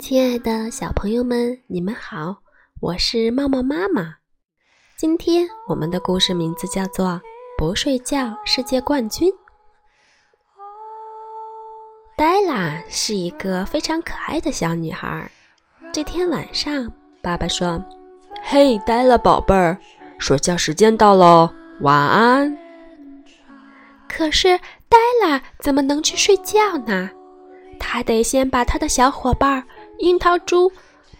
亲爱的小朋友们，你们好，我是茂茂妈妈。今天我们的故事名字叫做《不睡觉世界冠军》。黛拉是一个非常可爱的小女孩。这天晚上，爸爸说：“嘿，呆了宝贝儿，睡觉时间到喽，晚安。”可是呆了怎么能去睡觉呢？他得先把他的小伙伴。樱桃猪、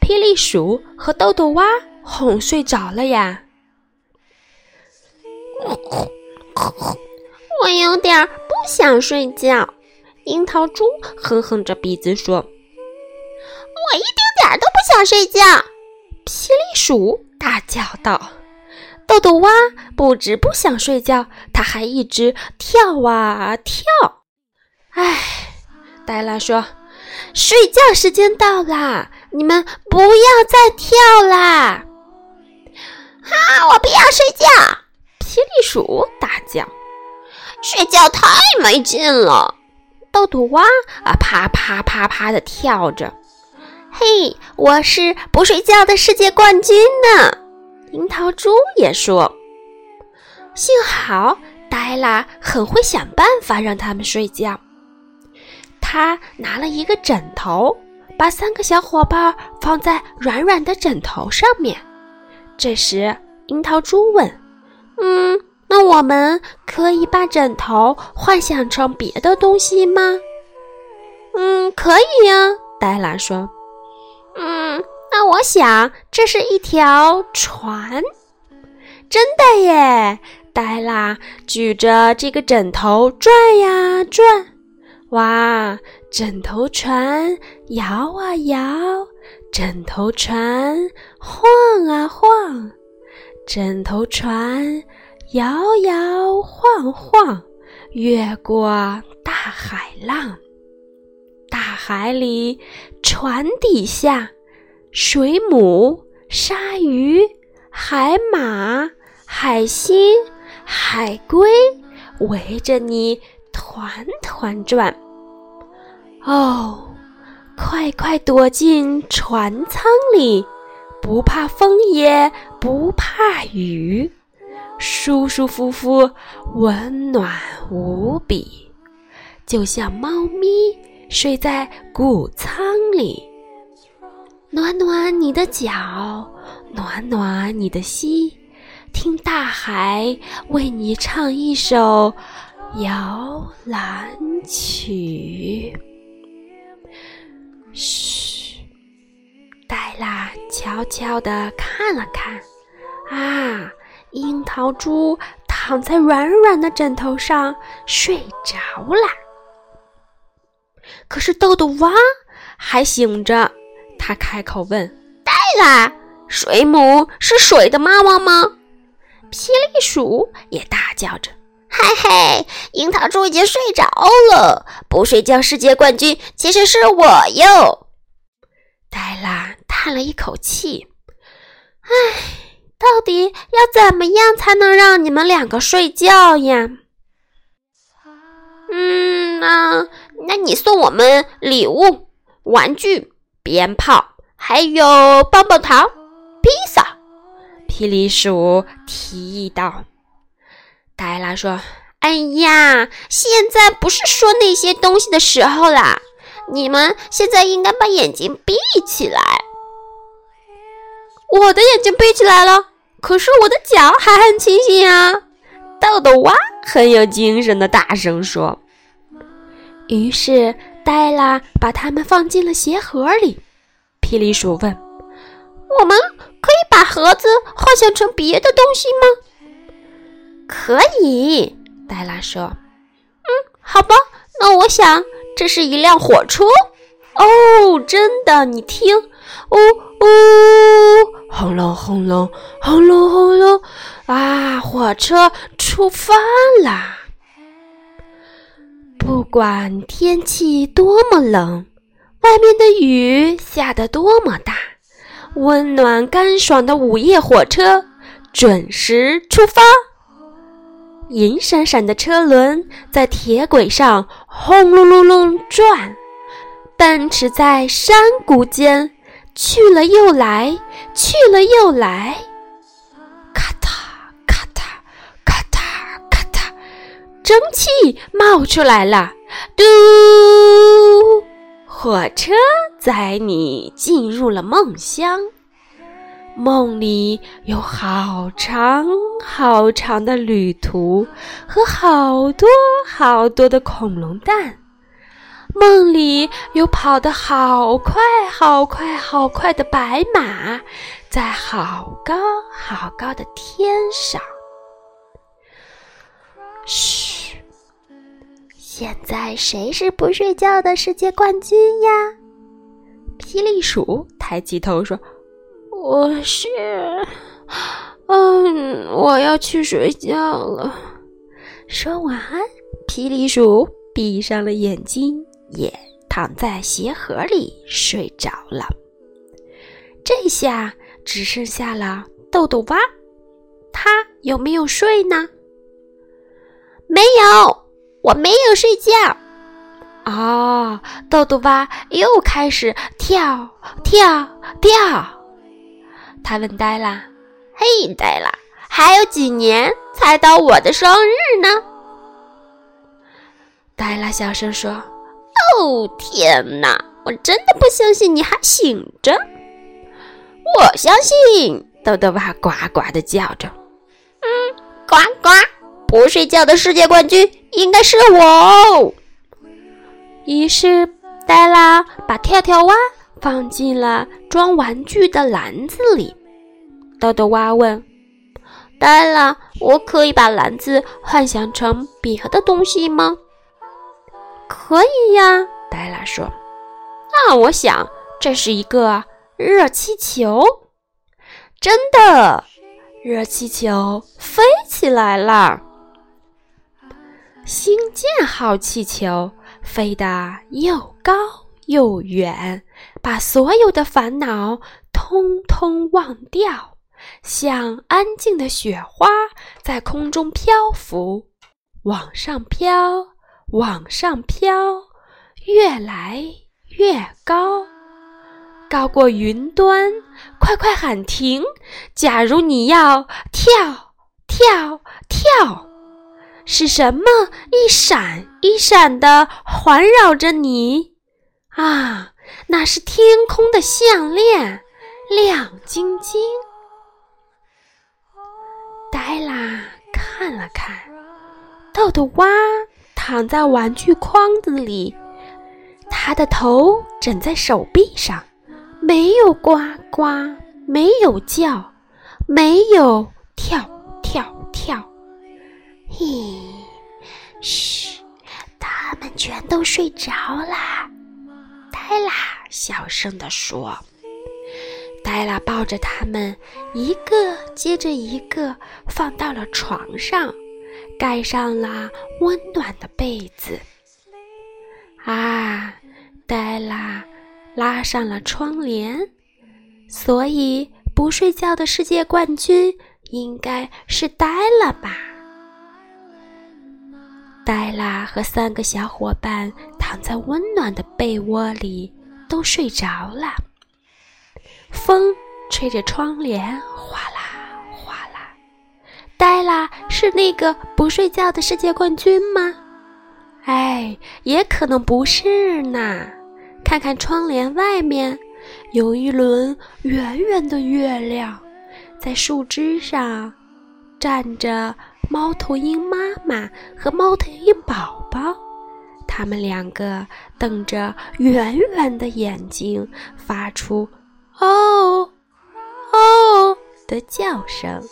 霹雳鼠和豆豆蛙哄睡着了呀。我有点不想睡觉。樱桃猪哼哼着鼻子说：“我一丁点儿都不想睡觉。”霹雳鼠大叫道：“豆豆蛙不止不想睡觉，它还一直跳啊跳。”哎，黛拉说。睡觉时间到啦！你们不要再跳啦！啊，我不要睡觉！霹雳鼠大叫：“睡觉太没劲了！”豆豆蛙啊，啪啪啪啪的跳着。嘿，我是不睡觉的世界冠军呢！樱桃猪也说：“幸好黛拉很会想办法让他们睡觉。”他拿了一个枕头，把三个小伙伴放在软软的枕头上面。这时，樱桃猪问：“嗯，那我们可以把枕头幻想成别的东西吗？”“嗯，可以呀。”黛拉说。“嗯，那我想这是一条船。”“真的耶！”黛拉举着这个枕头转呀转。哇，枕头船摇啊摇，枕头船晃啊晃，枕头船摇摇晃晃，越过大海浪。海里，船底下，水母、鲨鱼、海马、海星、海龟围着你。团团转，哦，快快躲进船舱里，不怕风也不怕雨，舒舒服服，温暖无比，就像猫咪睡在谷仓里。暖暖你的脚，暖暖你的心，听大海为你唱一首。摇篮曲。嘘，黛拉悄悄地看了看，啊，樱桃猪躺在软软的枕头上睡着了。可是豆豆蛙还醒着，他开口问：“黛拉，水母是水的妈妈吗？”霹雳鼠也大叫着。嘿嘿，樱桃猪已经睡着了。不睡觉世界冠军其实是我哟。黛拉叹了一口气：“唉，到底要怎么样才能让你们两个睡觉呀？”嗯，那那你送我们礼物、玩具、鞭炮，还有棒棒糖、披萨。霹雳鼠提议道。黛拉说：“哎呀，现在不是说那些东西的时候啦！你们现在应该把眼睛闭起来。”我的眼睛闭起来了，可是我的脚还很清醒啊！豆豆蛙很有精神的大声说。于是黛拉把它们放进了鞋盒里。霹雳鼠问：“我们可以把盒子幻想成别的东西吗？”可以，黛拉说：“嗯，好吧，那我想这是一辆火车。哦，真的，你听，呜呜，轰隆轰隆，轰隆轰隆，啊，火车出发啦！不管天气多么冷，外面的雨下得多么大，温暖干爽的午夜火车。”准时出发。银闪闪的车轮在铁轨上轰隆隆隆转，奔驰在山谷间，去了又来，去了又来。蒸汽冒出来了，嘟！火车载你进入了梦乡。梦里有好长好长的旅途和好多好多的恐龙蛋，梦里有跑得好快好快好快的白马，在好高好高的天上。嘘，现在谁是不睡觉的世界冠军呀？霹雳鼠抬起头说。我是，嗯，我要去睡觉了。说完，霹雳鼠闭上了眼睛，也躺在鞋盒里睡着了。这下只剩下了豆豆蛙，他有没有睡呢？没有，我没有睡觉。哦，豆豆蛙又开始跳跳跳。他问呆啦：“嘿，呆啦，还有几年才到我的生日呢？”黛拉小声说：“哦，天哪！我真的不相信你还醒着。”我相信，豆豆蛙呱呱的叫着：“嗯，呱呱！不睡觉的世界冠军应该是我。”于是，黛拉把跳跳蛙。放进了装玩具的篮子里。豆豆蛙问：“黛拉，我可以把篮子幻想成别的东西吗？”“可以呀。”黛拉说。“那我想这是一个热气球。”“真的，热气球飞起来了。”星舰号气球飞得又高又远。把所有的烦恼通通忘掉，像安静的雪花在空中漂浮，往上飘，往上飘，越来越高，高过云端。快快喊停！假如你要跳跳，是什么一闪一闪的环绕着你啊？那是天空的项链，亮晶晶。黛拉看了看，豆豆蛙躺在玩具筐子里，它的头枕在手臂上，没有呱呱，没有叫，没有跳跳跳。嘿，嘘，他们全都睡着啦。黛拉小声地说：“黛拉抱着他们，一个接着一个放到了床上，盖上了温暖的被子。啊，黛拉拉上了窗帘，所以不睡觉的世界冠军应该是呆了吧？”黛拉和三个小伙伴躺在温暖的被窝里，都睡着了。风吹着窗帘，哗啦哗啦。黛拉是那个不睡觉的世界冠军吗？哎，也可能不是呢。看看窗帘外面，有一轮圆圆的月亮，在树枝上站着。猫头鹰妈妈和猫头鹰宝宝，他们两个瞪着圆圆的眼睛，发出“哦哦”的叫声。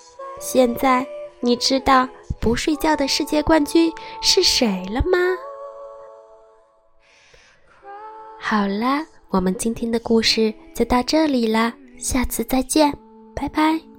现在你知道不睡觉的世界冠军是谁了吗？好了，我们今天的故事就到这里了，下次再见，拜拜。